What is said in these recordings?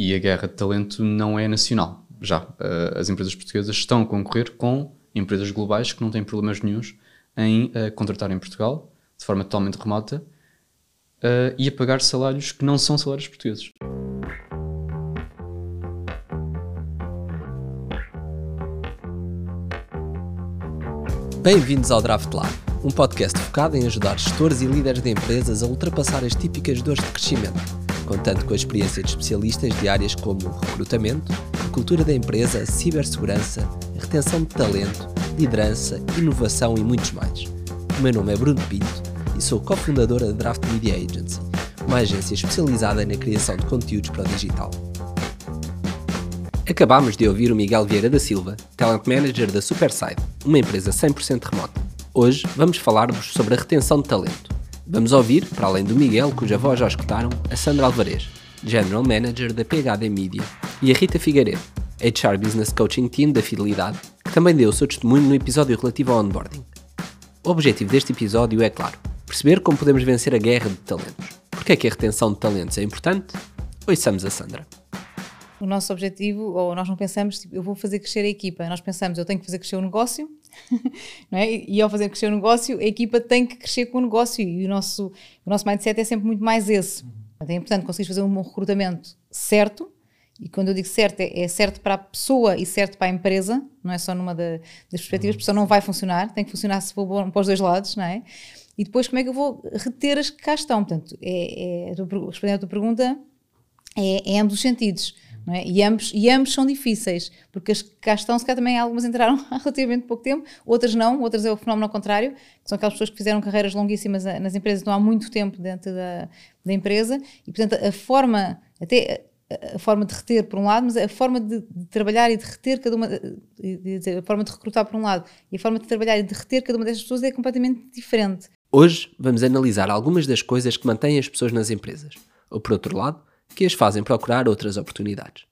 e a guerra de talento não é nacional. Já uh, as empresas portuguesas estão a concorrer com empresas globais que não têm problemas nenhums em uh, contratar em Portugal de forma totalmente remota uh, e a pagar salários que não são salários portugueses. Bem-vindos ao Draft Lab, um podcast focado em ajudar gestores e líderes de empresas a ultrapassar as típicas dores de crescimento contando com a experiência de especialistas de áreas como recrutamento, cultura da empresa, cibersegurança, retenção de talento, liderança, inovação e muitos mais. O meu nome é Bruno Pinto e sou cofundadora da Draft Media Agency, uma agência especializada na criação de conteúdos para o digital. Acabámos de ouvir o Miguel Vieira da Silva, Talent Manager da Superside, uma empresa 100% remota. Hoje vamos falar-vos sobre a retenção de talento Vamos ouvir, para além do Miguel, cuja voz já escutaram, a Sandra Alvarez, General Manager da PHD Media, e a Rita Figueiredo, HR Business Coaching Team da Fidelidade, que também deu o seu testemunho no episódio relativo ao onboarding. O objetivo deste episódio é, claro, perceber como podemos vencer a guerra de talentos. Porque é que a retenção de talentos é importante? Ouçamos a Sandra o nosso objetivo, ou nós não pensamos, tipo, eu vou fazer crescer a equipa, nós pensamos, eu tenho que fazer crescer o negócio, é? e ao fazer crescer o negócio, a equipa tem que crescer com o negócio, e o nosso, o nosso mindset é sempre muito mais esse. É importante conseguir fazer um recrutamento certo, e quando eu digo certo, é, é, certo para a pessoa e certo para a empresa, não é só numa da, das perspectivas, porque senão não vai funcionar, tem que funcionar se for bom para os dois lados, não é? E depois como é que eu vou reter as que cá estão? Portanto, é, é, respondendo à tua pergunta, é, é ambos os sentidos é? E, ambos, e ambos são difíceis, porque as que cá estão, se calhar também algumas entraram há relativamente pouco tempo, outras não, outras é o fenómeno ao contrário, que são aquelas pessoas que fizeram carreiras longuíssimas nas empresas, estão há muito tempo dentro da, da empresa, e portanto a forma, até a forma de reter por um lado, mas a forma de, de trabalhar e de reter cada uma, dizer, a forma de recrutar por um lado e a forma de trabalhar e de reter cada uma destas pessoas é completamente diferente. Hoje vamos analisar algumas das coisas que mantêm as pessoas nas empresas, ou por outro lado, que as fazem procurar outras oportunidades.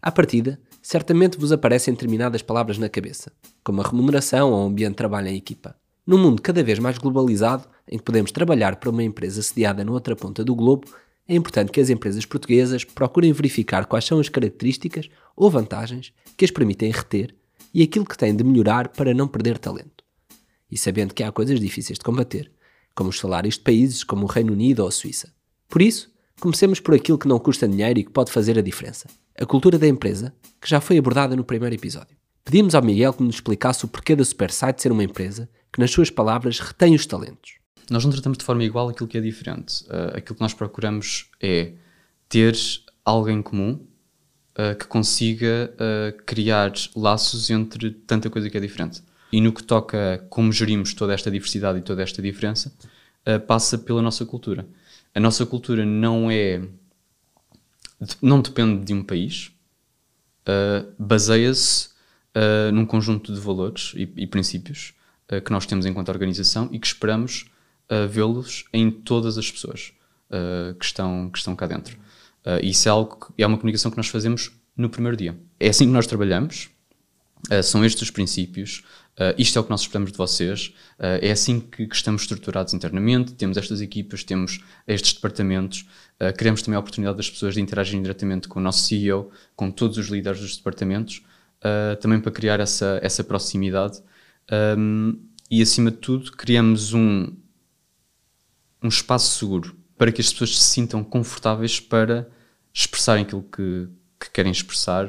À partida, certamente vos aparecem determinadas palavras na cabeça, como a remuneração ou o ambiente de trabalho em equipa. Num mundo cada vez mais globalizado, em que podemos trabalhar para uma empresa sediada na outra ponta do globo, é importante que as empresas portuguesas procurem verificar quais são as características ou vantagens que as permitem reter e aquilo que têm de melhorar para não perder talento. E sabendo que há coisas difíceis de combater, como os salários de países como o Reino Unido ou a Suíça. Por isso, Comecemos por aquilo que não custa dinheiro e que pode fazer a diferença: a cultura da empresa, que já foi abordada no primeiro episódio. Pedimos ao Miguel que nos explicasse o porquê da Supersite ser uma empresa que, nas suas palavras, retém os talentos. Nós não tratamos de forma igual aquilo que é diferente. Uh, aquilo que nós procuramos é ter alguém comum uh, que consiga uh, criar laços entre tanta coisa que é diferente. E no que toca a como gerimos toda esta diversidade e toda esta diferença, passa pela nossa cultura a nossa cultura não é. não depende de um país, uh, baseia-se uh, num conjunto de valores e, e princípios uh, que nós temos enquanto organização e que esperamos vê-los em todas as pessoas que, estão, que estão cá dentro. isso é algo que, é uma comunicação que nós fazemos no primeiro dia. É assim que nós trabalhamos, são estes os princípios, Uh, isto é o que nós esperamos de vocês. Uh, é assim que, que, estamos estruturados internamente. Temos estas equipas, temos estes departamentos. Uh, queremos também a oportunidade das pessoas de interagirem diretamente com o nosso CEO, com todos os líderes dos departamentos, também para criar essa, essa proximidade. Um, e, acima de tudo, criamos um, um espaço seguro para que as pessoas se sintam confortáveis para expressarem aquilo que, que querem expressar,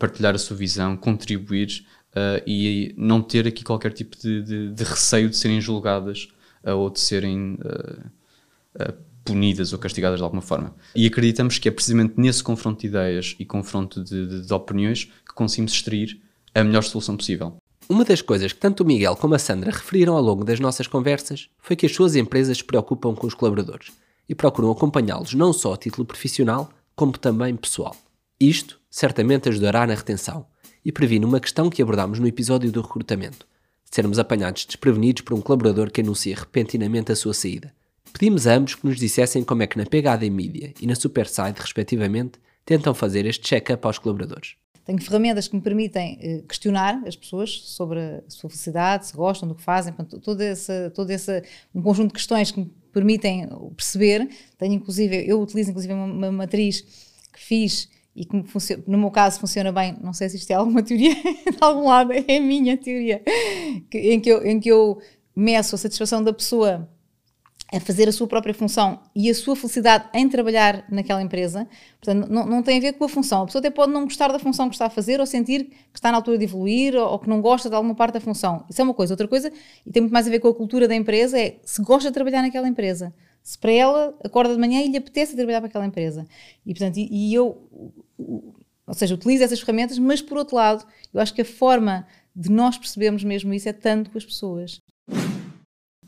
partilhar a sua visão, contribuir uh, e não ter aqui qualquer tipo de, de, de receio de serem julgadas uh, ou de serem uh, punidas ou castigadas de alguma forma. E acreditamos que é precisamente nesse confronto de ideias e confronto de, de opiniões que conseguimos extrair a melhor solução possível. Uma das coisas que tanto o Miguel como a Sandra referiram ao longo das nossas conversas foi que as suas empresas se preocupam com os colaboradores e procuram acompanhá-los não só a título profissional, como também pessoal. Isto certamente ajudará na retenção, e previne uma questão que abordámos no episódio do recrutamento: sermos apanhados desprevenidos por um colaborador que anuncia repentinamente a sua saída. Pedimos a ambos que nos dissessem como é que na PHD Media e na Superside, respectivamente, tentam fazer este check-up aos colaboradores. Tenho ferramentas que me permitem eh, questionar as pessoas sobre a sua felicidade, se gostam do que fazem, portanto, todo esse, todo esse um conjunto de questões que me permitem perceber. Tenho inclusive, eu utilizo inclusive uma, uma matriz que fiz e que no meu caso funciona bem, não sei se isto é alguma teoria de algum lado, é a minha teoria, que, em, que eu, em que eu meço a satisfação da pessoa a fazer a sua própria função e a sua felicidade em trabalhar naquela empresa. Portanto, não, não tem a ver com a função. A pessoa até pode não gostar da função que está a fazer ou sentir que está na altura de evoluir ou, ou que não gosta de alguma parte da função. Isso é uma coisa. Outra coisa, e tem muito mais a ver com a cultura da empresa, é se gosta de trabalhar naquela empresa. Se para ela acorda de manhã e lhe apetece trabalhar para aquela empresa. E, portanto, e, e eu, ou seja, utilizo essas ferramentas, mas por outro lado, eu acho que a forma de nós percebermos mesmo isso é tanto com as pessoas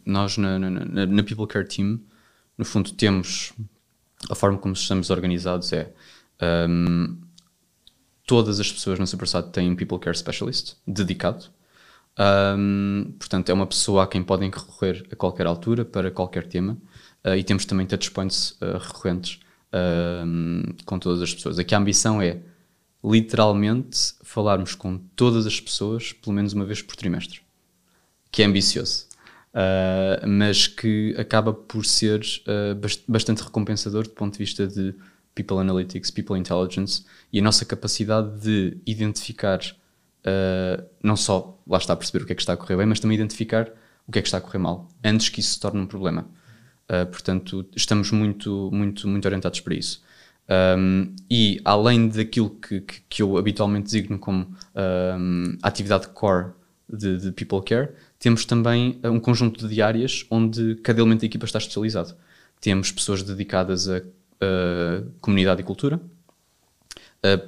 nós na, na, na, People Care Team, no fundo, temos a forma como estamos organizados é um, todas as pessoas na Supersat têm um People Care Specialist dedicado. Um, portanto, é uma pessoa a quem podem recorrer a qualquer altura para qualquer tema. Uh, e temos também touchpoints uh, recorrentes uh, com todas as pessoas. Aqui a ambição é literalmente falarmos com todas as pessoas pelo menos uma vez por trimestre, que é ambicioso mas que acaba por ser uh, bastante recompensador do ponto de vista de People Analytics, People Intelligence e a nossa capacidade de identificar não só, lá está a perceber o que é que está a correr bem, mas também identificar o que é que está a correr mal, antes que isso se torne um problema. Portanto, estamos muito, muito, muito orientados para isso. Um, e além daquilo que, que, que, eu habitualmente designo como um, atividade core de, de People Care, temos também eh, um conjunto de áreas onde cada elemento da equipa está especializado. Temos pessoas dedicadas a, a comunidade e cultura,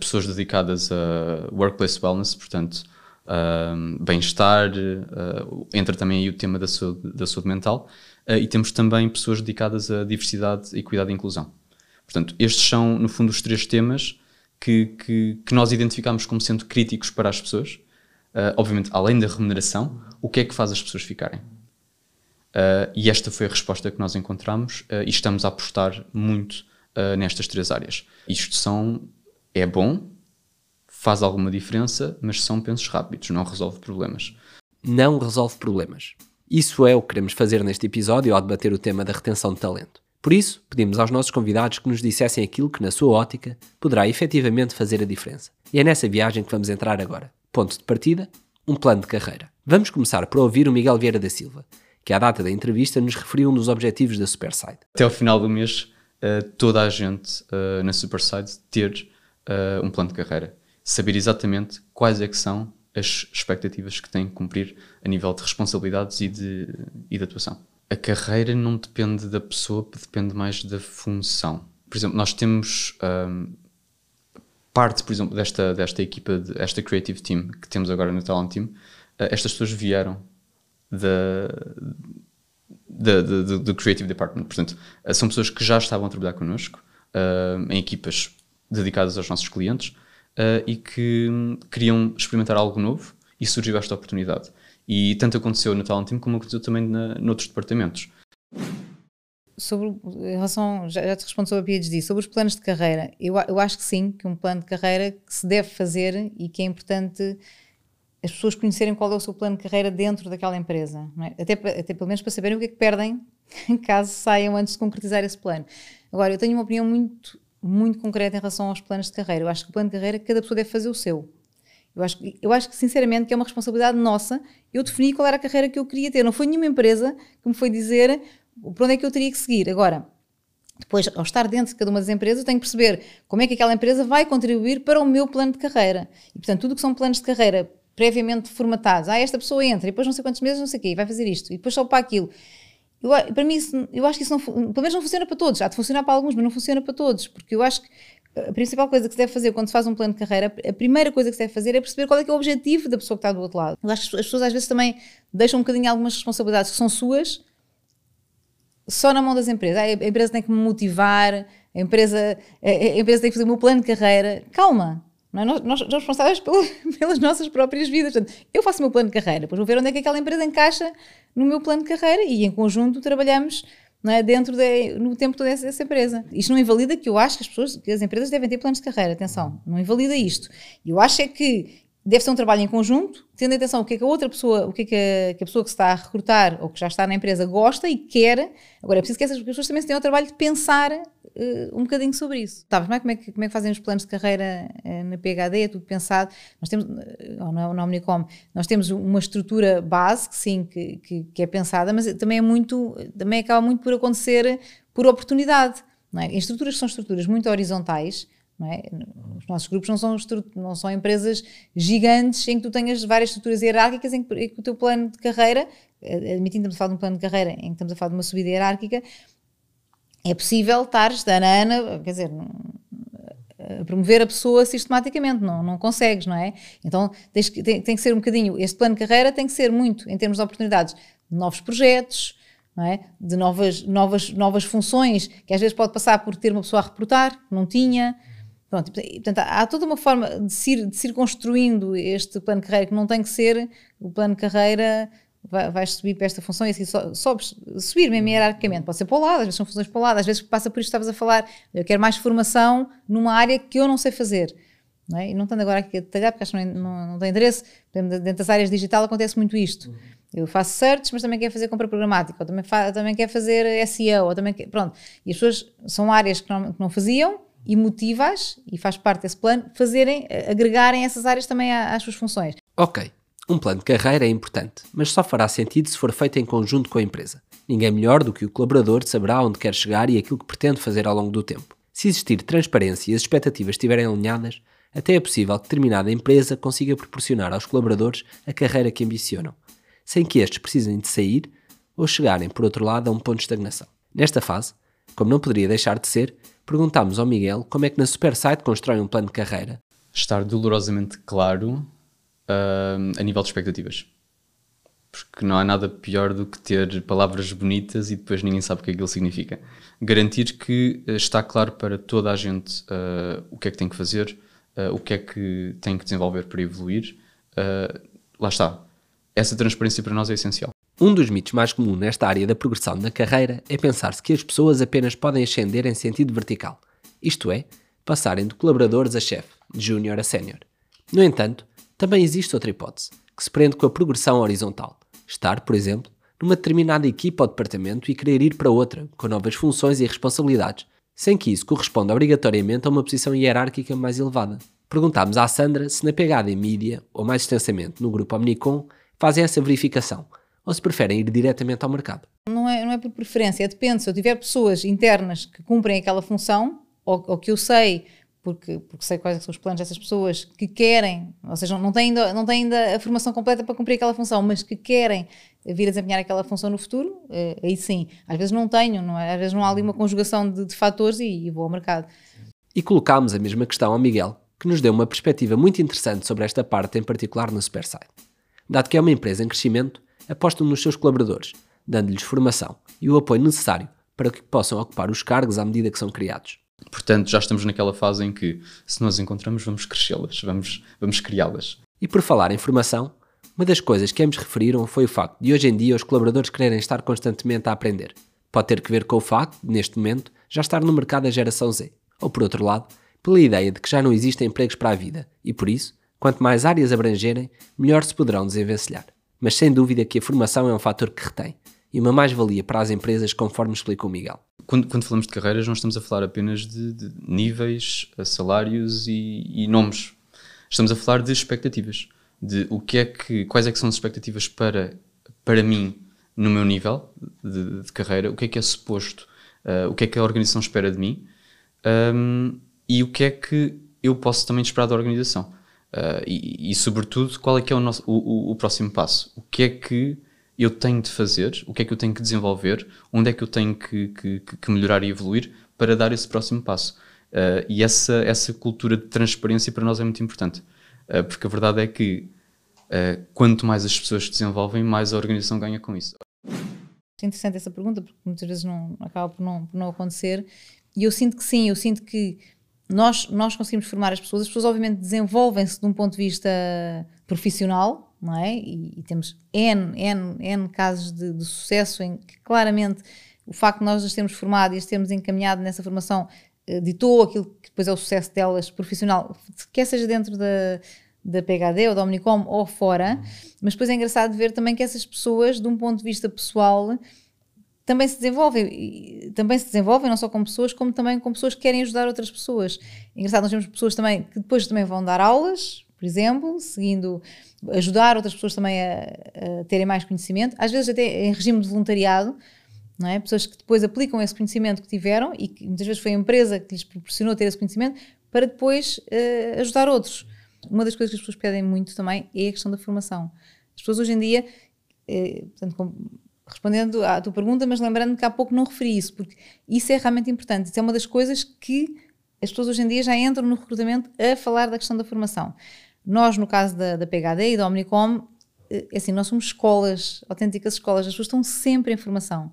pessoas dedicadas a workplace wellness, portanto, bem-estar, entra também aí o tema da saúde, da saúde mental, e temos também pessoas dedicadas a diversidade, equidade e inclusão. Portanto, estes são, no fundo, os três temas que, que, que nós identificamos como sendo críticos para as pessoas uh, obviamente, além da remuneração, o que é que faz as pessoas ficarem? Uh, e esta foi a resposta que nós encontramos uh, e estamos a apostar muito nestas três áreas. Isto são, é bom, faz alguma diferença, mas são pensos rápidos, não resolve problemas. Não resolve problemas. Isso é o que queremos fazer neste episódio ao debater o tema da retenção de talento. Por isso, pedimos aos nossos convidados que nos dissessem aquilo que, na sua ótica, poderá efetivamente fazer a diferença. E é nessa viagem que vamos entrar agora. Ponto de partida, um plano de carreira. Vamos começar por ouvir o Miguel Vieira da Silva, que à data da entrevista nos referiu um dos objetivos da Superside. Até ao final do mês, uh, toda a gente uh, na Superside ter uh, um plano de carreira. Saber exatamente quais é que são as expectativas que tem que cumprir a nível de responsabilidades e de, e de atuação. A carreira não depende da pessoa, depende mais da função. Por exemplo, nós temos um, parte, por exemplo, desta, desta equipa, de, esta creative team que temos agora no Talent Team, uh, estas pessoas vieram da, do Creative Department. Portanto, uh, são pessoas que já estavam a trabalhar connosco uh, em equipas dedicadas aos nossos clientes e que um, queriam experimentar algo novo e surgiu esta oportunidade. E tanto aconteceu no Talent Team como aconteceu também na, noutros departamentos sobre em relação, já, já te respondo sobre a PhD, sobre os planos de carreira, eu, eu acho que sim, que um plano de carreira que se deve fazer e que é importante as pessoas conhecerem qual é o seu plano de carreira dentro daquela empresa, é? até, até pelo menos para saberem o que é que perdem caso saiam antes de concretizar esse plano. Agora, eu tenho uma opinião muito, muito concreta em relação aos planos de carreira. Eu acho que o plano de carreira cada pessoa deve fazer o seu. Eu acho, eu acho que, sinceramente, que é uma responsabilidade nossa eu definir qual era a carreira que eu queria ter. Não foi nenhuma empresa que me foi dizer por onde é que eu teria que seguir. Agora, depois, ao estar dentro de cada uma das empresas, eu tenho que perceber como é que aquela empresa vai contribuir para o meu plano de carreira. E, portanto, tudo que são planos de carreira previamente formatados, ah, esta pessoa entra, e depois não sei quantos meses, não sei o quê, vai fazer isto, e depois só para aquilo. Eu, para mim, isso, eu acho que isso não, pelo menos não funciona para todos. Há de funcionar para alguns, mas não funciona para todos, porque eu acho que a principal coisa que se deve fazer quando se faz um plano de carreira, a primeira coisa que se deve fazer é perceber qual é, é o objetivo da pessoa que está do outro lado. Eu acho que as pessoas às vezes também deixam um bocadinho algumas responsabilidades que são suas só na mão das empresas. Ah, a empresa tem que me motivar, a empresa, a empresa tem que fazer o meu plano de carreira. Calma, é? nós, nós somos responsáveis pelas nossas próprias vidas. Portanto, eu faço o meu plano de carreira, depois vou ver onde é que aquela empresa encaixa no meu plano de carreira e em conjunto trabalhamos não é, dentro de, no tempo toda dessa, empresa. Isto não invalida que eu acho que as pessoas, que as empresas devem ter planos de carreira, atenção, não invalida isto. Eu acho é que deve ser um trabalho em conjunto, tendo atenção o que é que a outra pessoa, o que é que a, que a, pessoa que se está a recrutar ou que já está na empresa gosta e quer. Agora é preciso que essas pessoas também tenham o trabalho de pensar uh, um bocadinho sobre isso. Sabes, não é? Como, é que, como é que fazem os planos de carreira uh, na PHD? É tudo pensado. Nós temos, ou na, na Omnicom, nós temos uma estrutura base, que sim, que, que, que, é pensada, mas também é muito, também acaba muito por acontecer por oportunidade. Não é? Em estruturas que são estruturas muito horizontais, é? Os nossos grupos não são, não são empresas gigantes em que tu tenhas várias estruturas hierárquicas em que, em que o teu plano de carreira, eh, admitindo que estamos a falar de um plano de carreira em que estamos a falar de uma subida hierárquica, é possível estar de ano a ano, quer dizer, a promover a pessoa sistematicamente, não, não consegues, não é? Então tens, tem, tem que ser um bocadinho, este plano de carreira tem que ser muito, em termos de oportunidades, de novos projetos, é? de novas, novas, novas funções, que às vezes pode passar por ter uma pessoa a reportar, que não tinha, Pronto, portanto, há toda uma forma de se, ir, de se ir construindo este plano de carreira que não tem que ser o plano de carreira vais subir para esta função e assim sobes, subir mesmo hierarquicamente. Pode ser para o lado, às vezes são funções para o lado, às vezes passa por isto estavas a falar. Eu quero mais formação numa área que eu não sei fazer. Não é? E não estando agora aqui a detalhar, porque acho que não, não, não tem interesse, dentro das áreas digital acontece muito isto. Eu faço search, mas também quero fazer compra programática, ou também, também quero fazer SEO, ou também quer, pronto. E as pessoas são áreas que não, que não faziam e motivas, e faz parte desse plano, fazerem, agregarem essas áreas também às suas funções. Ok, um plano de carreira é importante, mas só fará sentido se for feito em conjunto com a empresa. Ninguém melhor do que o colaborador saberá onde quer chegar e aquilo que pretende fazer ao longo do tempo. Se existir transparência e as expectativas estiverem alinhadas, até é possível que determinada empresa consiga proporcionar aos colaboradores a carreira que ambicionam, sem que estes precisem de sair ou chegarem, por outro lado, a um ponto de estagnação. Nesta fase, como não poderia deixar de ser, perguntámos ao Miguel como é que na Supersite constrói um plano de carreira. Estar dolorosamente claro uh, a nível de expectativas. Porque não há nada pior do que ter palavras bonitas e depois ninguém sabe o que aquilo significa. Garantir que uh, está claro para toda a gente uh, o que é que tem que fazer, uh, o que é que tem que desenvolver para evoluir. lá está. Essa transparência para nós é essencial. Um dos mitos mais comuns nesta área da progressão na carreira é pensar-se que as pessoas apenas podem ascender em sentido vertical, isto é, passarem de colaboradores a chefe, de júnior a sénior. No entanto, também existe outra hipótese, que se prende com a progressão horizontal. Estar, por exemplo, numa determinada equipa ou departamento e querer ir para outra, com novas funções e responsabilidades, sem que isso corresponda obrigatoriamente a uma posição hierárquica mais elevada. Perguntámos à Sandra se na pegada em mídia, ou mais extensamente no grupo Omnicom, fazem essa verificação – ou se preferem ir diretamente ao mercado? Não é, não é por preferência, é depende. Se eu tiver pessoas internas que cumprem aquela função, ou, ou que eu sei, porque, porque sei quais são os planos dessas pessoas que querem, ou seja, não têm, ainda, não têm ainda a formação completa para cumprir aquela função, mas que querem vir a desempenhar aquela função no futuro, eh, aí sim. Às vezes não tenho, não é? às vezes não há ali uma conjugação de, de fatores e, e vou ao mercado. E colocámos a mesma questão ao Miguel, que nos deu uma perspectiva muito interessante sobre esta parte, em particular no Superside. Dado que é uma empresa em crescimento, apostam nos seus colaboradores, dando-lhes formação e o apoio necessário para que possam ocupar os cargos à medida que são criados. Portanto, já estamos naquela fase em que, se nós encontramos, vamos crescê-las, vamos, vamos criá-las. E por falar em formação, uma das coisas que ambos referiram foi o facto de hoje em dia os colaboradores quererem estar constantemente a aprender. Pode ter que ver com o facto, neste momento, já estar no mercado da geração Z. Ou por outro lado, pela ideia de que já não existem empregos para a vida e por isso, quanto mais áreas abrangerem, melhor se poderão desenvencilhar mas sem dúvida que a formação é um fator que retém e uma mais-valia para as empresas, conforme explicou o Miguel. Quando, quando, falamos de carreiras, não estamos a falar apenas de, de níveis, salários e, e, nomes. Estamos a falar de expectativas, de o que é que, quais é que são as expectativas para, para mim no meu nível de, de carreira, o que é que é suposto, uh, o que é que a organização espera de mim um, e o que é que eu posso também esperar da organização. Uh, e, e, sobretudo, qual é que é o, nosso, o, o, o, próximo passo? O que é que eu tenho de fazer? O que é que eu tenho que desenvolver? Onde é que eu tenho que, que, que melhorar e evoluir para dar esse próximo passo? Uh, e essa, essa cultura de transparência para nós é muito importante. Uh, porque a verdade é que quanto mais as pessoas se desenvolvem, mais a organização ganha com isso. É interessante essa pergunta, porque muitas vezes não, acaba por não, por não acontecer. E eu sinto que sim, eu sinto que nós, nós conseguimos formar as pessoas, as pessoas obviamente desenvolvem-se de um ponto de vista profissional, não é? E, e temos N, N, N casos de, de, sucesso em que claramente o facto de nós as termos formado e as termos encaminhado nessa formação uh, ditou aquilo que depois é o sucesso delas profissional, quer seja dentro da, da PHD ou da Omnicom ou fora, mas depois é engraçado ver também que essas pessoas, de um ponto de vista pessoal, também se desenvolvem, também se desenvolvem não só com pessoas, como também com pessoas que querem ajudar outras pessoas. Engraçado, nós temos pessoas também que depois também vão dar aulas, por exemplo, seguindo, ajudar outras pessoas também a, a terem mais conhecimento, às vezes até em regime de voluntariado, é? Pessoas que depois aplicam esse conhecimento que tiveram e que muitas vezes foi a empresa que lhes proporcionou ter esse conhecimento para depois uh, ajudar outros. Uma das coisas que as pessoas pedem muito também é a questão da formação. As pessoas hoje em dia, eh, portanto, respondendo à tua pergunta, mas lembrando que há pouco não referi isso, porque isso é realmente importante. Isso é uma das coisas que as pessoas hoje em dia já entram no recrutamento a falar da questão da formação. Nós, no caso da, da PHD e da Omnicom, eh, é assim, nós somos escolas, autênticas escolas, as pessoas estão sempre em formação.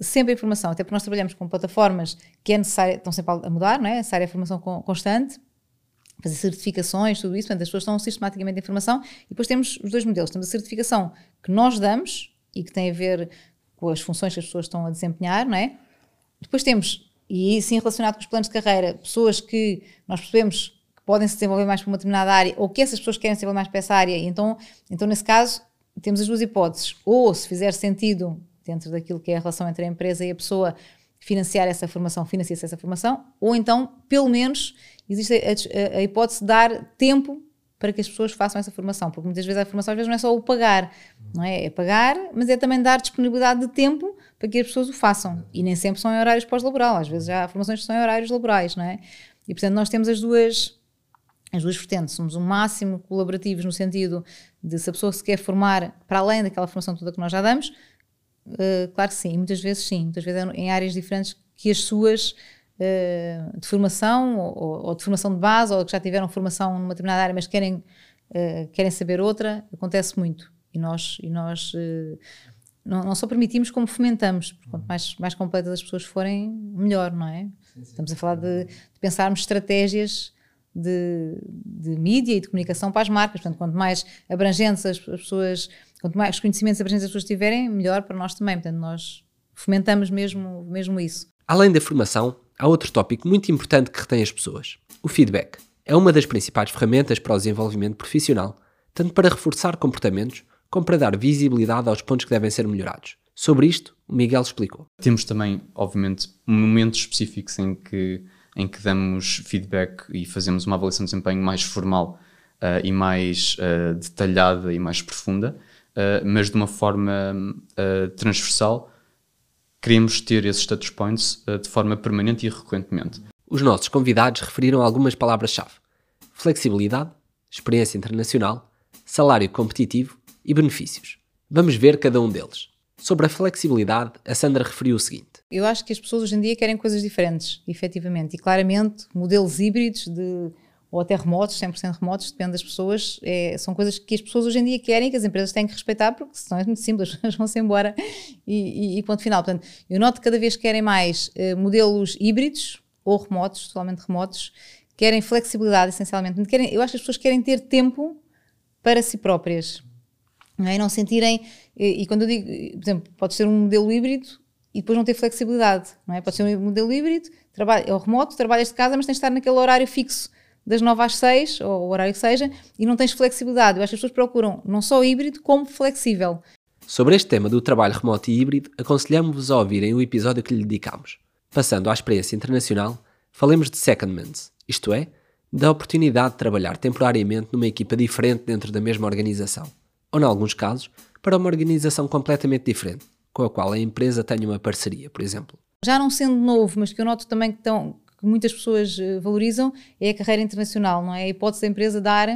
Sempre em formação, até porque nós trabalhamos com plataformas que é necessária, estão sempre a mudar, não é? É necessária a formação constante, fazer certificações, tudo isso, portanto, as pessoas estão sistematicamente em formação e depois temos os dois modelos. Temos a certificação que nós damos e que tem a ver com as funções que as pessoas estão a desempenhar, não é? Depois temos, e sim relacionado com os planos de carreira, pessoas que nós percebemos podem se desenvolver mais para uma determinada área ou que essas pessoas querem se desenvolver mais para essa área, e então, então nesse caso temos as duas hipóteses. Ou se fizer sentido dentro daquilo que é a relação entre a empresa e a pessoa, financiar essa formação, financia-se essa formação, ou então, pelo menos, existe a, a, a, hipótese de dar tempo para que as pessoas façam essa formação, porque muitas vezes a formação às vezes não é só o pagar, não é? É pagar, mas é também dar disponibilidade de tempo para que as pessoas o façam. E nem sempre são em horários pós-laboral, às vezes já há formações que são em horários laborais, não é? E portanto nós temos as duas as duas vertentes, somos o máximo colaborativos no sentido de se a pessoa se quer formar para além daquela formação toda que nós já damos, uh, claro que sim, muitas vezes sim, muitas vezes é em áreas diferentes que as suas uh, de formação ou, ou, de formação de base ou que já tiveram formação numa determinada área mas querem, uh, querem saber outra, acontece muito e nós, e nós não, não, só permitimos como fomentamos, quanto mais, mais completas as pessoas forem, melhor, não é? Sim, sim. Estamos a falar de, de pensarmos estratégias de, de mídia e de comunicação para as marcas. Portanto, quanto mais abrangentes as, as pessoas, quanto mais conhecimentos abrangentes as pessoas tiverem, melhor para nós também. Portanto, nós fomentamos mesmo, mesmo isso. Além da formação, há outro tópico muito importante que retém as pessoas: o feedback. É uma das principais ferramentas para o desenvolvimento profissional, tanto para reforçar comportamentos como para dar visibilidade aos pontos que devem ser melhorados. Sobre isto, o Miguel explicou. Temos também, obviamente, momentos específicos em que em que damos feedback e fazemos uma avaliação de desempenho mais formal uh, e mais uh, detalhada e mais profunda, uh, mas de uma forma transversal. Queremos ter esses touch points de forma permanente e recorrentemente. Os nossos convidados referiram algumas palavras-chave: flexibilidade, experiência internacional, salário competitivo e benefícios. Vamos ver cada um deles. Sobre a flexibilidade, a Sandra referiu o seguinte: Eu acho que as pessoas hoje em dia querem coisas diferentes, efetivamente, e claramente modelos híbridos de ou até remotos, 100% remotos, depende das pessoas, é, são coisas que as pessoas hoje em dia querem que as empresas têm que respeitar, porque senão é muito simples, as vão-se embora e, e, e, ponto final. Portanto, eu noto que cada vez querem mais eh, modelos híbridos ou remotos, totalmente remotos, querem flexibilidade essencialmente. Querem, eu acho que as pessoas querem ter tempo para si próprias não é? Não sentirem, e, e, quando eu digo, por exemplo, pode ser um modelo híbrido e depois não ter flexibilidade, não é? Pode ser um modelo híbrido, trabalho, é o remoto, trabalhas de casa, mas tens de estar naquele horário fixo das 9 às 6, ou o horário que seja, e não tens flexibilidade. Eu acho que as pessoas procuram não só híbrido, como flexível. Sobre este tema do trabalho remoto e híbrido, aconselhamos-vos a ouvirem o episódio que lhe dedicamos. Passando à experiência internacional, falemos de secondments, isto é, da oportunidade de trabalhar temporariamente numa equipa diferente dentro da mesma organização ou, em alguns casos, para uma organização completamente diferente, com a qual a empresa tenha uma parceria, por exemplo. Já não sendo novo, mas que eu noto também que, estão, que muitas pessoas eh, valorizam, é a carreira internacional, não é? A hipótese da empresa dar,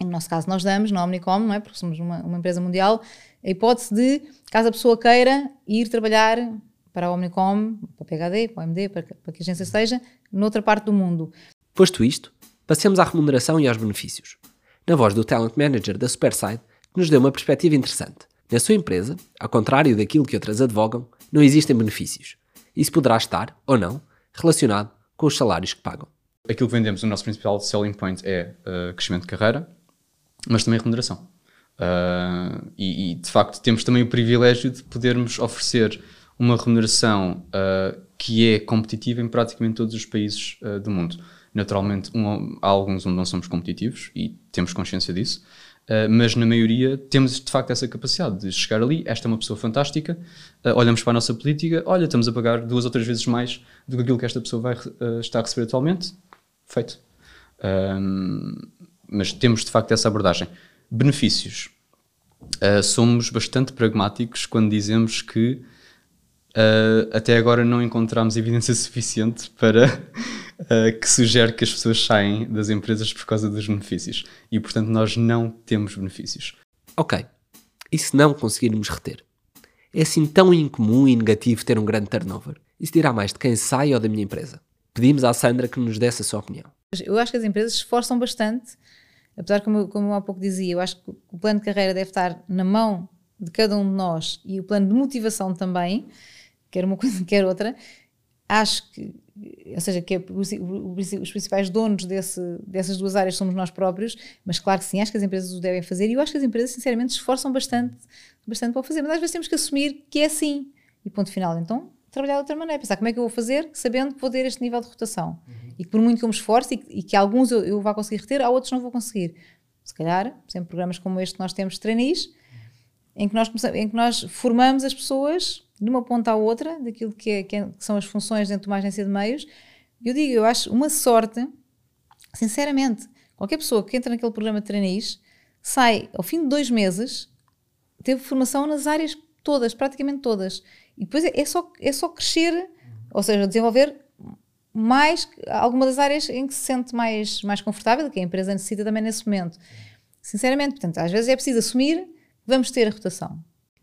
no nosso caso nós damos, na Omnicom, não é? Porque somos uma, uma empresa mundial, a hipótese de, caso a pessoa queira ir trabalhar para a Omnicom, para a PHD, para a OMD, para, para que a agência esteja, noutra parte do mundo. Posto isto, passemos à remuneração e aos benefícios. Na voz do Talent Manager da Superside, que nos deu uma perspectiva interessante. Na sua empresa, ao contrário daquilo que outras advogam, não existem benefícios. Isso poderá estar, ou não, relacionado com os salários que pagam. Aquilo que vendemos, o nosso principal selling point é uh, crescimento de carreira, mas também remuneração. Uh, e, e, de facto temos também o privilégio de podermos oferecer uma remuneração uh, que é competitiva em praticamente todos os países do mundo. Naturalmente, um, há alguns onde não somos competitivos e temos consciência disso, uh, mas na maioria temos de facto essa capacidade de chegar ali. Esta é uma pessoa fantástica, uh, olhamos para a nossa política, olha, estamos a pagar duas ou três vezes mais do que aquilo que esta pessoa vai uh, estar a receber atualmente. Feito. mas temos de facto essa abordagem. Benefícios. somos bastante pragmáticos quando dizemos que Uh, até agora não encontramos evidência suficiente para uh, que sugere que as pessoas saem das empresas por causa dos benefícios. E, portanto, nós não temos benefícios. Ok. E se não conseguirmos reter? É assim tão incomum e negativo ter um grande turnover? Isso dirá mais de quem sai ou da minha empresa? Pedimos à Sandra que nos desse a sua opinião. Eu acho que as empresas se esforçam bastante, apesar, como, como eu há pouco dizia, eu acho que o plano de carreira deve estar na mão de cada um de nós e o plano de motivação também quer uma coisa, quer outra, acho que, ou seja, que é, os principais donos desse, dessas duas áreas somos nós próprios, mas claro que sim, acho que as empresas o devem fazer e eu acho que as empresas, sinceramente, se esforçam bastante, bastante para o fazer, mas às vezes temos que assumir que é assim e ponto final. Então, trabalhar de outra maneira, pensar como é que eu vou fazer, sabendo que vou ter este nível de rotação uhum. e que por muito que eu me esforce e, e que alguns eu, eu vá conseguir reter, há outros não vou conseguir. Se calhar, sempre programas como este que nós temos de trainees, em que nós, em que nós formamos as pessoas de uma ponta à outra, daquilo que, é, que, é, que são as funções dentro de uma agência de meios. Eu digo, eu acho uma sorte, sinceramente, qualquer pessoa que entra naquele programa de trainees sai ao fim de dois meses, teve formação nas áreas todas, praticamente todas. E depois é, é só, é só crescer, ou seja, desenvolver mais alguma das áreas em que se sente mais, mais confortável, que a empresa necessita também nesse momento. Sinceramente, portanto, às vezes é preciso assumir vamos ter a rotação.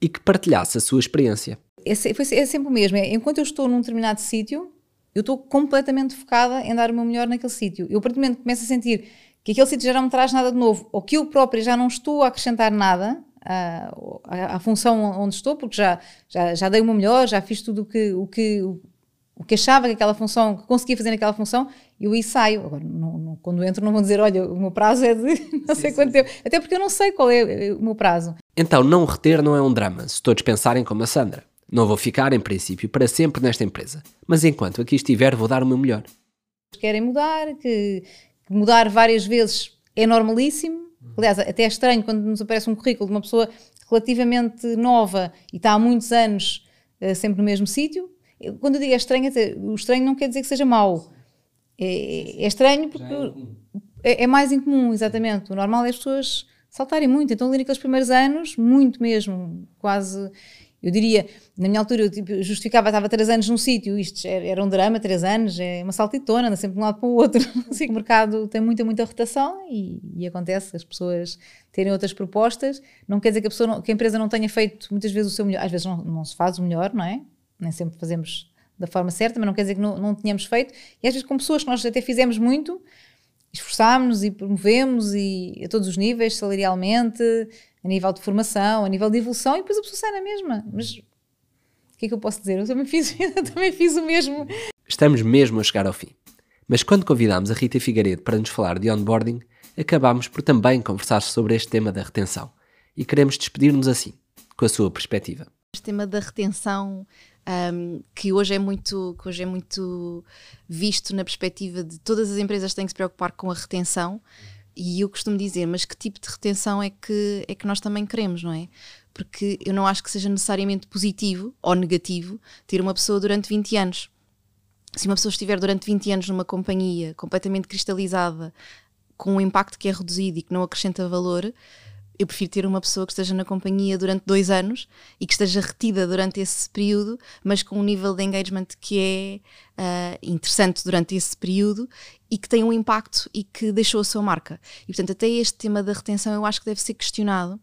E que partilhasse a sua experiência é, foi, é sempre o mesmo. É, enquanto eu estou num determinado sítio, eu estou completamente focada em dar o meu melhor naquele sítio. Eu, a partir do momento que começo a sentir que aquele sítio já não me traz nada de novo, ou que eu própria já não estou a acrescentar nada à, à, à função onde estou, porque já, já, já dei o meu melhor, já fiz tudo o que, o que, o que achava que aquela função, que conseguia fazer naquela função, eu aí saio. Agora, não, não, quando entro, não vou dizer, olha, o meu prazo é de não sim, sei sim, quanto tempo. Até porque eu não sei qual é o meu prazo. Então, não reter não é um drama, se todos pensarem como a Sandra. Não vou ficar, em princípio, para sempre nesta empresa, mas enquanto aqui estiver, vou dar o meu melhor. Querem mudar, que, que mudar várias vezes é normalíssimo. Aliás, até é estranho quando nos aparece um currículo de uma pessoa relativamente nova e está há muitos anos uh, sempre no mesmo sítio. Quando eu digo é estranho, o estranho não quer dizer que seja mau. É, é estranho porque é, é, mais incomum, exatamente. O normal é as pessoas saltarem muito. Então, ali naqueles primeiros anos, muito mesmo, quase eu diria, na minha altura, eu tipo, justificava, estava três anos num sítio, isto era, era, um drama, três anos, é uma saltitona, anda sempre de um lado para o outro. Assim, o mercado tem muita, muita rotação e, e, acontece as pessoas terem outras propostas. Não quer dizer que a, pessoa não, que a empresa não tenha feito muitas vezes o seu melhor, às vezes não, não se faz o melhor, não é? Nem sempre fazemos da forma certa, mas não quer dizer que não, não tínhamos feito. E às vezes com pessoas que nós até fizemos muito, esforçámos-nos e promovemos e a todos os níveis, salarialmente, a nível de formação, a nível de evolução, e depois a pessoa sai na mesma. Mas o que é que eu posso dizer? Eu também fiz, eu também fiz o mesmo. Estamos mesmo a chegar ao fim. Mas quando convidámos a Rita Figueiredo para nos falar de onboarding, acabámos por também conversar sobre este tema da retenção. E queremos despedir-nos assim, com a sua perspectiva. Este tema da retenção um, que hoje é muito que hoje é muito visto na perspectiva de todas as empresas têm que se preocupar com a retenção e eu costumo dizer, mas que tipo de retenção é que, é que nós também queremos, não é? Porque eu não acho que seja necessariamente positivo ou negativo ter uma pessoa durante 20 anos. Se uma pessoa estiver durante 20 anos numa companhia completamente cristalizada, com um impacto que é reduzido e que não acrescenta valor, eu prefiro ter uma pessoa que esteja na companhia durante dois anos e que esteja retida durante esse período, mas com um nível de engagement que é uh, interessante durante esse período e que tem um impacto e que deixou a sua marca. E portanto, até este tema da retenção eu acho que deve ser questionado.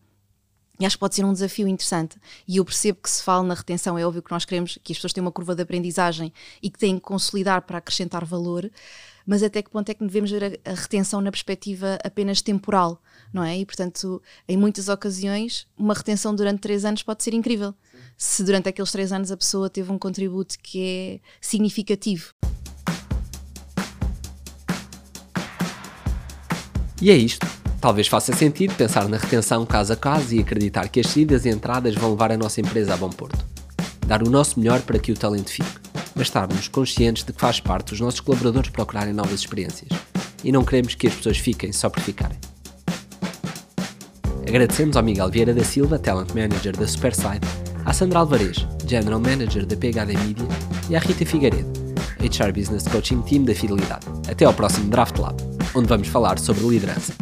E acho que pode ser um desafio interessante. E eu percebo que se fala na retenção, é óbvio que nós queremos que as pessoas tenham uma curva de aprendizagem e que têm que consolidar para acrescentar valor, mas até que ponto é que devemos ver a, retenção na perspectiva apenas temporal, não é? E portanto, em muitas ocasiões, uma retenção durante três anos pode ser incrível. Sim. Se durante aqueles três anos a pessoa teve um contributo que é significativo. E é isto. Talvez faça sentido pensar na retenção caso a caso e acreditar que as saídas e entradas vão levar a nossa empresa a bom porto. Dar o nosso melhor para que o talento fique. mas estarmos conscientes de que faz parte dos nossos colaboradores procurarem novas experiências e não queremos que as pessoas fiquem só por ficarem. Agradecemos ao Miguel Vieira da Silva, Talent Manager da Superside, à Sandra Alvarez, General Manager da PHD Media e à Rita Figueiredo, HR Business Coaching Team da Fidelidade. Até ao próximo Draft Lab, onde vamos falar sobre liderança.